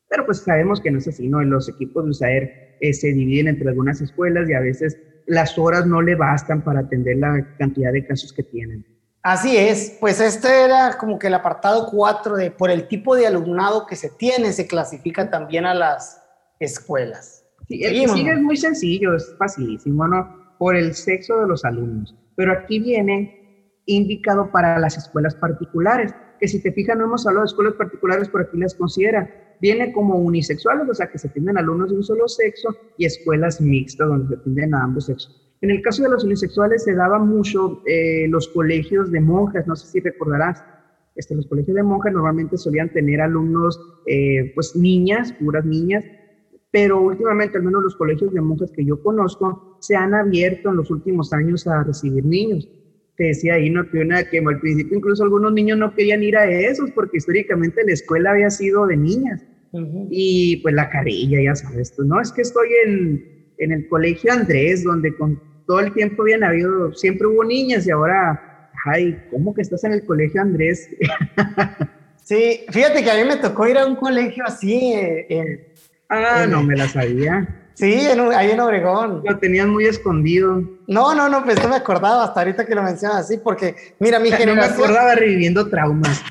Pero pues sabemos que no es así, ¿no? Los equipos de USAER eh, se dividen entre algunas escuelas y a veces las horas no le bastan para atender la cantidad de casos que tienen. Así es, pues este era como que el apartado 4 de por el tipo de alumnado que se tiene, se clasifica también a las escuelas. Sí, el que sigue es muy sencillo, es facilísimo, ¿no? Por el sexo de los alumnos. Pero aquí viene indicado para las escuelas particulares, que si te fijas no hemos hablado de escuelas particulares, por aquí las considera viene como unisexuales, o sea, que se atienden alumnos de un solo sexo, y escuelas mixtas, donde se atienden a ambos sexos. En el caso de los unisexuales se daba mucho eh, los colegios de monjas, no sé si recordarás, este, los colegios de monjas normalmente solían tener alumnos, eh, pues niñas, puras niñas, pero últimamente, al menos los colegios de monjas que yo conozco, se han abierto en los últimos años a recibir niños. Te decía ahí, ¿no? Que, una, que al principio incluso algunos niños no querían ir a esos porque históricamente la escuela había sido de niñas. Y pues la carilla, ya sabes tú, ¿no? Es que estoy en, en el colegio Andrés, donde con todo el tiempo habían habido, siempre hubo niñas y ahora, ay, ¿cómo que estás en el colegio Andrés? sí, fíjate que a mí me tocó ir a un colegio así. Eh, ah, no me la sabía. Sí, ahí en Obregón. Lo tenían muy escondido. No, no, no, pues no me acordaba hasta ahorita que lo mencionas así, porque mira, mi generación. No me acordaba reviviendo traumas.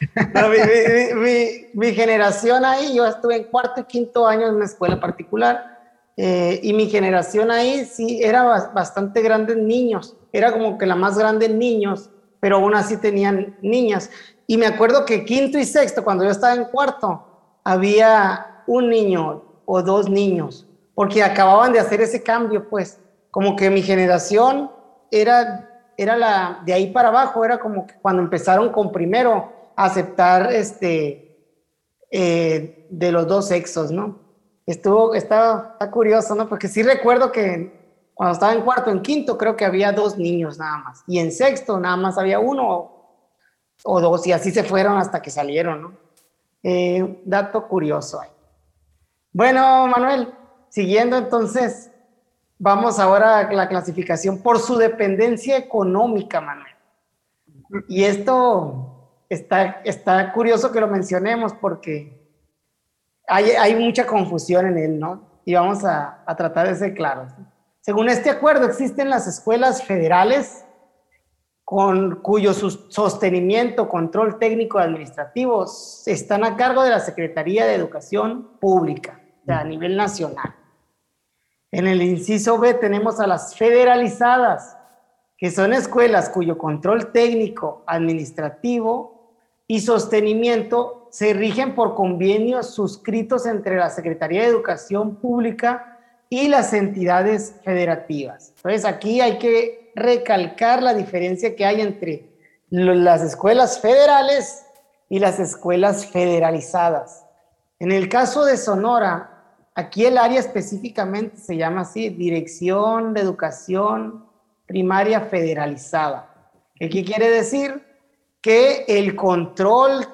mi, generación ahí, yo estuve en cuarto y quinto año en una escuela particular, eh, y mi generación ahí sí era bastante grande en niños, era como que la más grande en niños, pero aún así tenían niñas. Y me acuerdo que quinto y sexto, cuando yo estaba en cuarto, había un niño o dos niños porque acababan de hacer ese cambio, pues, como que mi generación era, era la, de ahí para abajo, era como que cuando empezaron con primero a aceptar este, eh, de los dos sexos, ¿no? Estuvo, está, curioso, ¿no? Porque sí recuerdo que cuando estaba en cuarto, en quinto, creo que había dos niños nada más, y en sexto nada más había uno o dos, y así se fueron hasta que salieron, ¿no? Eh, dato curioso. Bueno, Manuel, Siguiendo entonces, vamos ahora a la clasificación por su dependencia económica, Manuel. Y esto está, curioso que lo mencionemos porque hay, mucha confusión en él, ¿no? Y vamos a, tratar de ser claros. Según este acuerdo, existen las escuelas federales con cuyo sostenimiento, control técnico administrativo están a cargo de la Secretaría de Educación Pública a nivel nacional. En el inciso B tenemos a las federalizadas, que son escuelas cuyo control técnico, administrativo y sostenimiento se rigen por convenios suscritos entre la Secretaría de Educación Pública y las entidades federativas. Entonces aquí hay que recalcar la diferencia que hay entre las escuelas federales y las escuelas federalizadas. En el caso de Sonora, Aquí el área específicamente se llama así, Dirección de Educación Primaria Federalizada. ¿Qué quiere decir? Que el control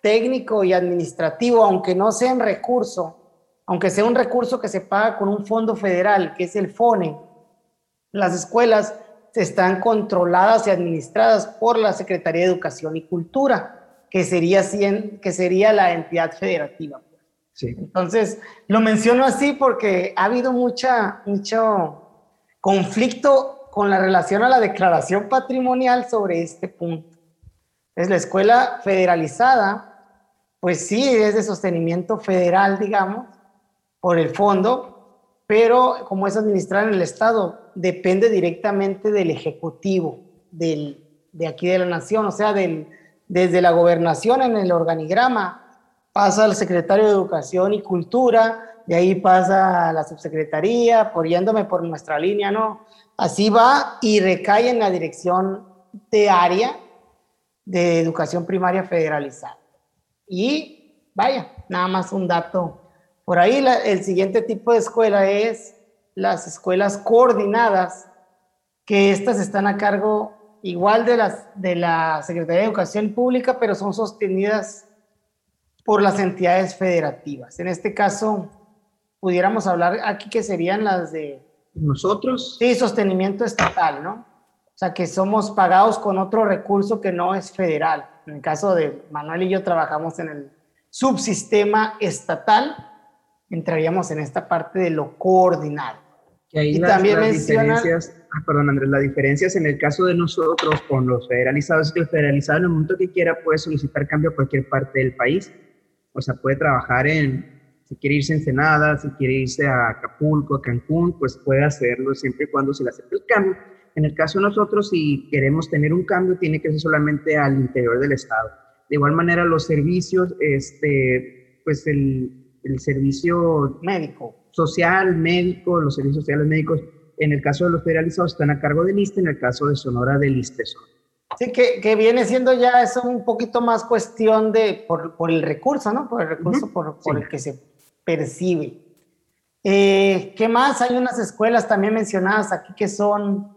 técnico y administrativo, aunque no sea en recurso, aunque sea un recurso que se paga con un fondo federal, que es el FONE, las escuelas están controladas y administradas por la Secretaría de Educación y Cultura, que sería, que sería la entidad federativa. Entonces, lo menciono así porque ha habido mucha, mucho conflicto con la relación a la declaración patrimonial sobre este punto. Es la escuela federalizada, pues sí, es de sostenimiento federal, digamos, por el fondo, pero como es administrada en el Estado, depende directamente del Ejecutivo, del, de aquí de la Nación, o sea, del, desde la gobernación en el organigrama pasa al secretario de Educación y Cultura, de ahí pasa a la subsecretaría, apoyándome por nuestra línea, ¿no? Así va y recae en la dirección de área de educación primaria federalizada. Y vaya, nada más un dato. Por ahí el siguiente tipo de escuela es las escuelas coordinadas, que estas están a cargo igual de, las, de la Secretaría de Educación Pública, pero son sostenidas por las entidades federativas. En este caso, pudiéramos hablar aquí que serían las de... Nosotros. Sí, sostenimiento estatal, ¿no? O sea, que somos pagados con otro recurso que no es federal. En el caso de Manuel y yo trabajamos en el subsistema estatal, entraríamos en esta parte de lo coordinado. y también menciona... Ah, perdón Andrés, la diferencia es en el caso de nosotros con los federalizados, es que el federalizado en el momento que quiera puede solicitar cambio a cualquier parte del país o sea, puede trabajar en, si quiere irse a Ensenada, si quiere irse a Acapulco, a Cancún, pues puede hacerlo siempre y cuando se le acepte el cambio. En el caso de nosotros, si queremos tener un cambio, tiene que ser solamente al interior del Estado. De igual manera, los servicios, este, pues el, el servicio médico, social, médico, los servicios sociales médicos, en el caso de los federalizados están a cargo del ISTE, en el caso de Sonora del ISTESON. Sí, que, que, viene siendo ya eso un poquito más cuestión de por, por el recurso, ¿no? Por el recurso por, por el que se percibe. Eh, ¿Qué más? Hay unas escuelas también mencionadas aquí que son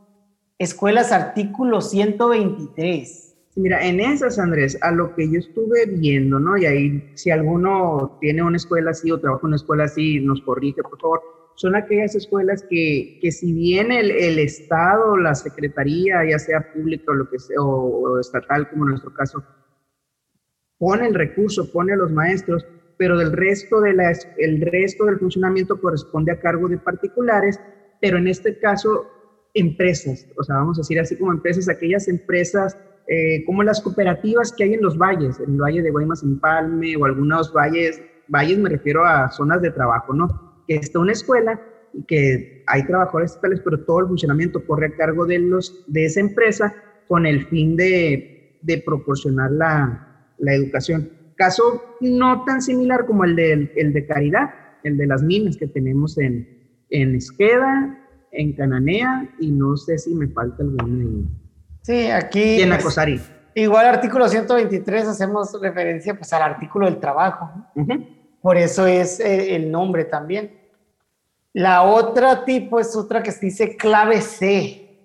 escuelas artículo 123. Mira, en esas, Andrés, a lo que yo estuve viendo, ¿no? Y ahí, si alguno tiene una escuela así o trabaja en una escuela así, nos corrige, por favor. Son aquellas escuelas que, que si bien el, el, Estado, la Secretaría, ya sea pública o, lo que sea, o, estatal, como en nuestro caso, pone el recurso, pone a los maestros, pero del resto, de la, el resto del funcionamiento corresponde a cargo de particulares, pero en este caso empresas, o sea, vamos a decir así como empresas, aquellas empresas eh, como las cooperativas que hay en los valles, en el valle de Guaymas Empalme o algunos valles, valles me refiero a zonas de trabajo, ¿no? Que está una escuela y que hay trabajadores estatales, pero todo el funcionamiento corre a cargo de, los, de esa empresa con el fin de, de proporcionar la, la, educación. Caso no tan similar como el de, el de Caridad, el de las minas que tenemos en, en Esqueda, en Cananea y no sé si me falta alguna. Sí, aquí. Y en pues, Acosari. igual artículo 123 hacemos referencia pues al artículo del trabajo. Por eso es eh, el nombre también. La otra tipo es otra que se dice clave C.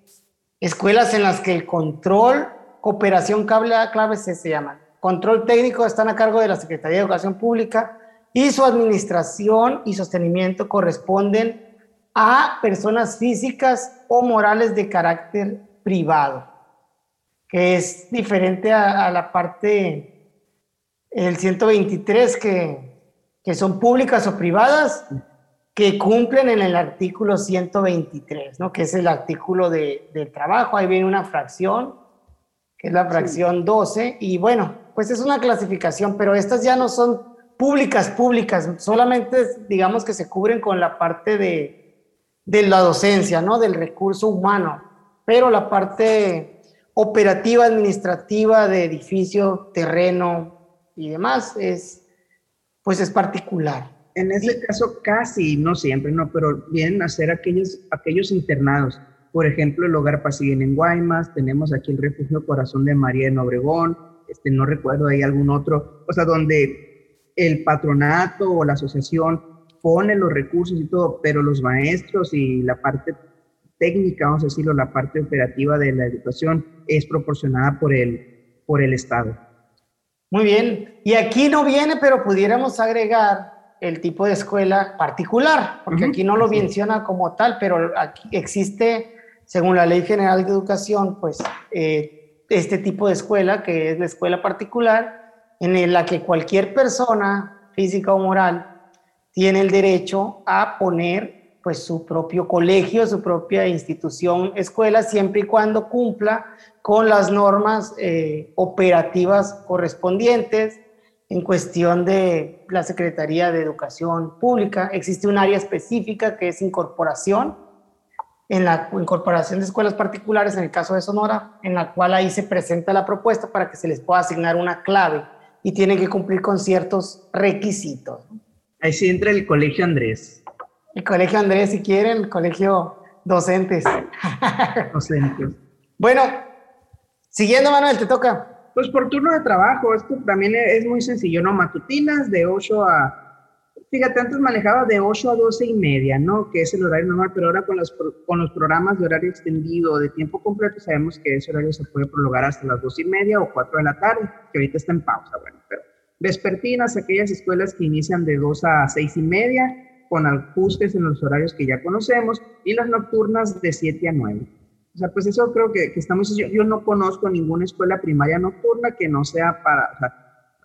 Escuelas en las que el control, cooperación cable, clave C se llama. Control técnico están a cargo de la Secretaría de Educación Pública y su administración y sostenimiento corresponden a personas físicas o morales de carácter privado que es diferente a, la parte, el 123, que, que son públicas o privadas, que cumplen en el artículo 123, ¿no? que es el artículo de, de trabajo. Ahí viene una fracción, que es la fracción 12, y bueno, pues es una clasificación, pero estas ya no son públicas, públicas, solamente digamos que se cubren con la parte de, de la docencia, ¿no? Del recurso humano, pero la parte operativa administrativa de edificio, terreno y demás es, pues es particular. En ese caso casi, no siempre, no, pero vienen a ser aquellos, aquellos internados. Por ejemplo, el Hogar Pasiguen en Guaymas, tenemos aquí el Refugio Corazón de María en Obregón, este, no recuerdo, hay algún otro, o sea, donde el patronato o la asociación pone los recursos y todo, pero los maestros y la parte técnica, vamos a decirlo, la parte operativa de la educación es proporcionada por el, por el Estado. Muy bien. Y aquí no viene, pero pudiéramos agregar el tipo de escuela particular, porque aquí no lo menciona como tal, pero aquí existe, según la Ley General de Educación, pues eh, este tipo de escuela, que es la escuela particular, en la que cualquier persona, física o moral, tiene el derecho a poner pues su propio colegio, su propia institución, escuela, siempre y cuando cumpla con las normas eh, operativas correspondientes en cuestión de la Secretaría de Educación Pública. Existe un área específica que es incorporación, en la incorporación de escuelas particulares, en el caso de Sonora, en la cual ahí se presenta la propuesta para que se les pueda asignar una clave y tienen que cumplir con ciertos requisitos. Ahí sí entra el Colegio Andrés. El colegio Andrés, si quieren, el colegio docentes. Docentes. bueno, siguiendo, Manuel, te toca. Pues por turno de trabajo, esto también es muy sencillo, ¿no? Matutinas de 8 a... Fíjate, antes manejaba de 8 a 12 y media, ¿no? Que es el horario normal, pero ahora con los, con los programas de horario extendido de tiempo completo sabemos que ese horario se puede prolongar hasta las 2 y media o 4 de la tarde, que ahorita está en pausa, bueno, pero vespertinas, aquellas escuelas que inician de 2 a 6 y media, con ajustes en los horarios que ya conocemos y las nocturnas de 7 a 9. O sea, pues eso creo que, que estamos, yo, yo, no conozco ninguna escuela primaria nocturna que no sea para, o sea,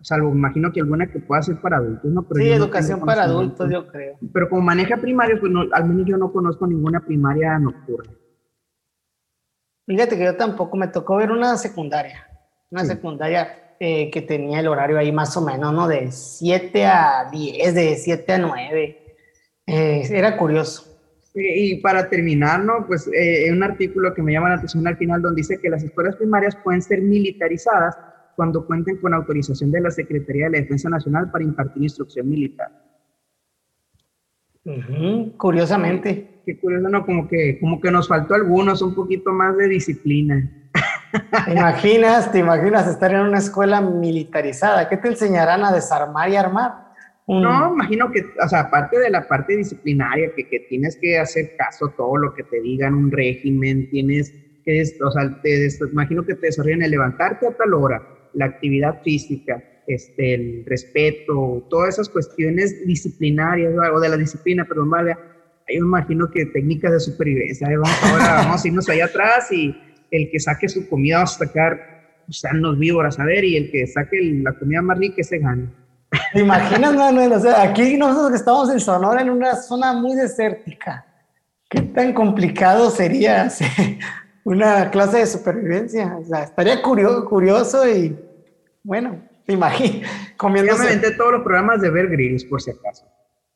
salvo imagino que alguna que pueda ser para adultos, ¿no? sí, educación para adultos, yo creo. Pero como maneja primarios, pues no, al menos yo no conozco ninguna primaria nocturna. Fíjate que yo tampoco me tocó ver una secundaria, una secundaria eh, que tenía el horario ahí más o menos, ¿no? De 7 a 10, de 7 a 9. Eh, era curioso. Y para terminar, ¿no? Pues eh, un artículo que me llama la atención al final donde dice que las escuelas primarias pueden ser militarizadas cuando cuenten con autorización de la Secretaría de la Defensa Nacional para impartir instrucción militar. Curiosamente. Qué curioso, ¿no? Como que, como que nos faltó algunos, un poquito más de disciplina. ¿Te imaginas, te imaginas estar en una escuela militarizada? ¿Qué te enseñarán a desarmar y armar? No, imagino que, o sea, aparte de la parte disciplinaria, que, que, tienes que hacer caso a todo lo que te digan, un régimen, tienes que, o sea, te, imagino que te desarrollan el levantarte a tal hora, la actividad física, este, el respeto, todas esas cuestiones disciplinarias, o de la disciplina, perdón, vale, yo imagino que técnicas de supervivencia. Vamos, ahora vamos a irnos allá atrás y el que saque su comida va a sacar gusanos víboras, a ver, y el que saque la comida más rica se gana. ¿Te imaginas, Manuel? O sea, aquí nosotros que estamos en Sonora, en una zona muy desértica, ¿qué tan complicado sería hacer una clase de supervivencia? O sea, estaría curioso, curioso y, bueno, te imaginas, comiendo. Ya me aventé todos los programas de Bear Grylls, por si acaso.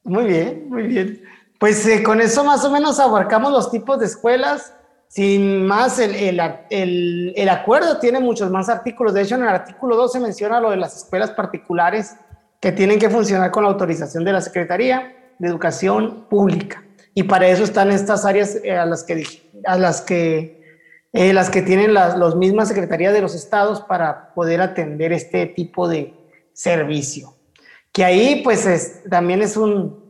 Muy bien, muy bien. Pues eh, con eso más o menos abarcamos los tipos de escuelas. Sin más, el, el, el, acuerdo tiene muchos más artículos. De hecho, en el artículo 2 se menciona lo de las escuelas particulares que tienen que funcionar con la autorización de la Secretaría de Educación Pública. Y para eso están estas áreas eh, a las que, a las que, eh, las que tienen las los mismas secretarías de los estados para poder atender este tipo de servicio. Que ahí pues también es un,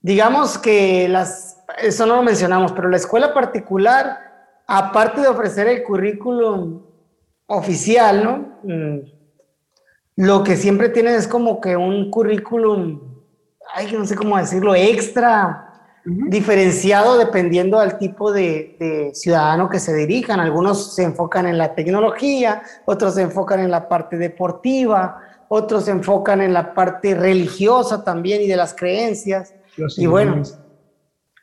digamos que las, eso no lo mencionamos, pero la escuela particular, aparte de ofrecer el currículum oficial, ¿no? Lo que siempre tienen es como que un currículum, ay, no sé cómo decirlo, extra, diferenciado dependiendo del tipo de, ciudadano que se dirijan. Algunos se enfocan en la tecnología, otros se enfocan en la parte deportiva, otros se enfocan en la parte religiosa también y de las creencias. y bueno,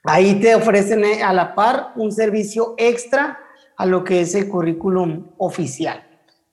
ahí te ofrecen eh, a la par un servicio extra a lo que es el currículum oficial.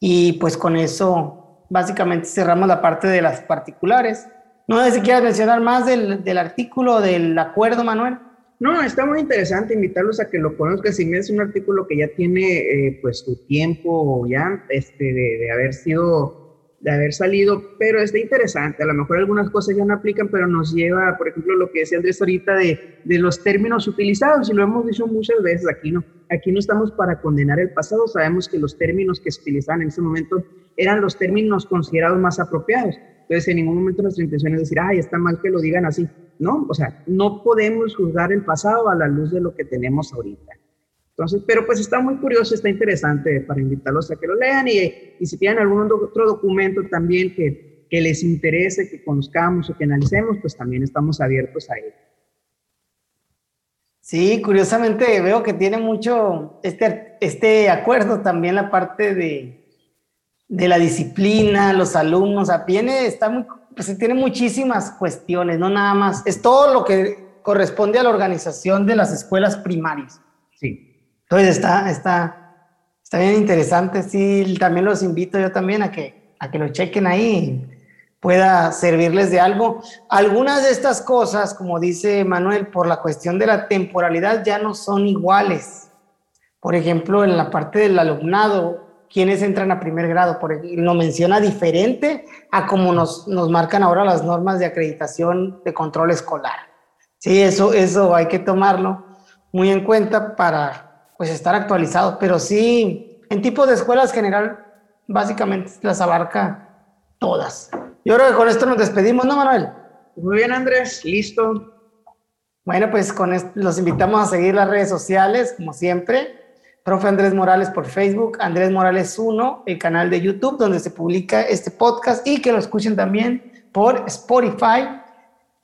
Y pues con eso básicamente cerramos la parte de las particulares. No sé si quieres mencionar más del, del artículo del acuerdo, Manuel. No, está muy interesante invitarlos a que lo conozcan. Si me es un artículo que ya tiene eh, pues su tiempo ya este, de, de, haber sido, de haber salido, pero está interesante. A lo mejor algunas cosas ya no aplican, pero nos lleva, por ejemplo, lo que decía Andrés ahorita de, de los términos utilizados, y lo hemos dicho muchas veces aquí, ¿no? Aquí no estamos para condenar el pasado, sabemos que los términos que se utilizaban en ese momento eran los términos considerados más apropiados. Entonces, en ningún momento nuestra intención es decir, ay, está mal que lo digan así. No, o sea, no podemos juzgar el pasado a la luz de lo que tenemos ahorita. Entonces, pero pues está muy curioso, está interesante para invitarlos a que lo lean y, y si tienen algún otro documento también que, que les interese, que conozcamos o que analicemos, pues también estamos abiertos a ello. Sí, curiosamente veo que tiene mucho este, este acuerdo también la parte de, de la disciplina, los alumnos, a tiene, está muy, pues, tiene muchísimas cuestiones, no nada más, es todo lo que corresponde a la organización de las escuelas primarias. Sí. Entonces está, está, está bien interesante, sí, también los invito yo también a que, a que lo chequen ahí pueda servirles de algo. Algunas de estas cosas, como dice Manuel, por la cuestión de la temporalidad ya no son iguales. Por ejemplo, en la parte del alumnado, quienes entran a primer grado, por lo menciona diferente a como nos, nos marcan ahora las normas de acreditación de control escolar. Sí, eso, eso hay que tomarlo muy en cuenta para pues estar actualizado, pero sí, en tipo de escuelas general, básicamente las abarca todas. Yo creo que con esto nos despedimos, ¿no, Manuel? Muy bien, Andrés, listo. Bueno, pues con esto los invitamos a seguir las redes sociales, como siempre. Profe Andrés Morales por Facebook, Andrés Morales 1, el canal de YouTube donde se publica este podcast y que lo escuchen también por Spotify.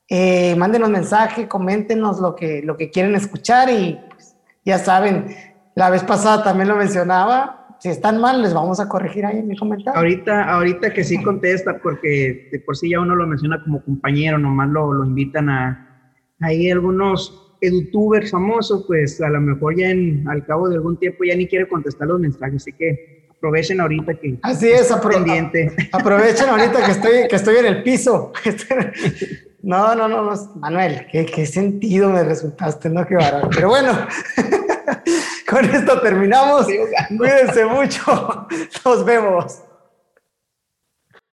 Eh, mándenos mensaje, coméntenos lo que, lo que quieren escuchar y pues, ya saben, la vez pasada también lo mencionaba, si están mal, les vamos a corregir ahí en mi comentario. Ahorita, ahorita que sí contesta, porque de por sí ya uno lo menciona como compañero, nomás lo, lo invitan a ahí algunos edutubers famosos, pues a lo mejor ya en, al cabo de algún tiempo ya ni quiere contestar los mensajes, así que aprovechen ahorita que así es pendiente. aprovechen ahorita que estoy que estoy en el piso no no no, no Manuel qué, qué sentido me resultaste no qué barato pero bueno con esto terminamos. Cuídense mucho. Nos vemos.